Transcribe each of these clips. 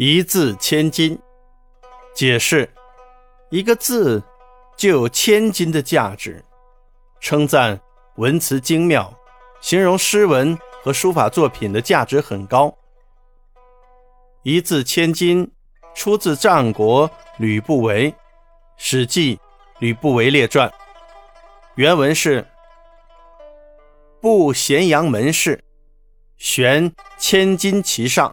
一字千金。解释：一个字就有千金的价值。称赞文辞精妙，形容诗文和书法作品的价值很高。一字千金出自战国吕不韦《史记·吕不韦列传》，原文是：布咸阳门市，悬千金其上。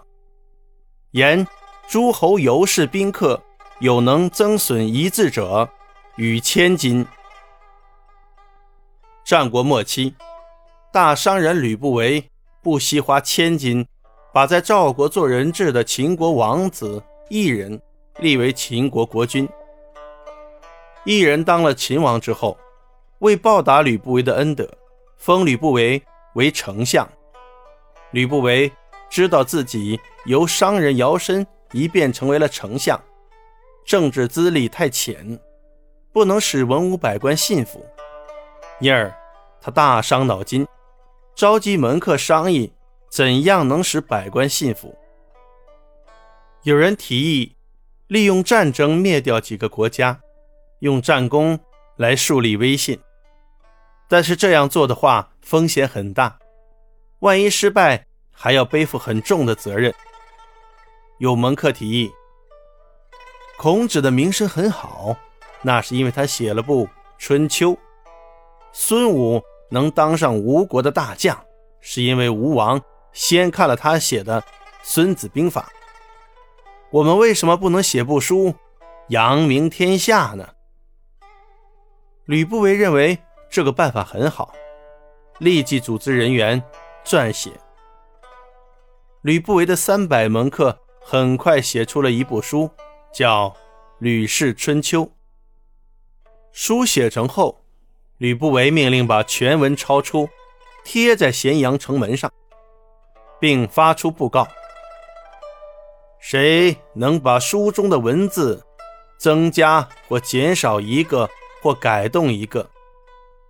言诸侯游士宾客有能增损一字者，与千金。战国末期，大商人吕不韦不惜花千金，把在赵国做人质的秦国王子异人立为秦国国君。异人当了秦王之后，为报答吕不韦的恩德，封吕不韦为丞相。吕不韦。知道自己由商人摇身一变成为了丞相，政治资历太浅，不能使文武百官信服，因而他大伤脑筋，召集门客商议怎样能使百官信服。有人提议利用战争灭掉几个国家，用战功来树立威信，但是这样做的话风险很大，万一失败。还要背负很重的责任。有门客提议，孔子的名声很好，那是因为他写了部《春秋》；孙武能当上吴国的大将，是因为吴王先看了他写的《孙子兵法》。我们为什么不能写部书，扬名天下呢？吕不韦认为这个办法很好，立即组织人员撰写。吕不韦的三百门客很快写出了一部书，叫《吕氏春秋》。书写成后，吕不韦命令把全文抄出，贴在咸阳城门上，并发出布告：谁能把书中的文字增加或减少一个或改动一个，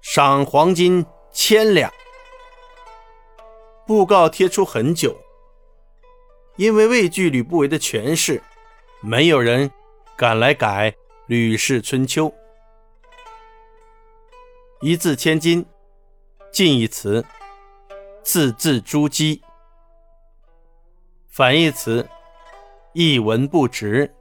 赏黄金千两。布告贴出很久。因为畏惧吕不韦的权势，没有人敢来改《吕氏春秋》。一字千金，近义词，字字珠玑；反义词，一文不值。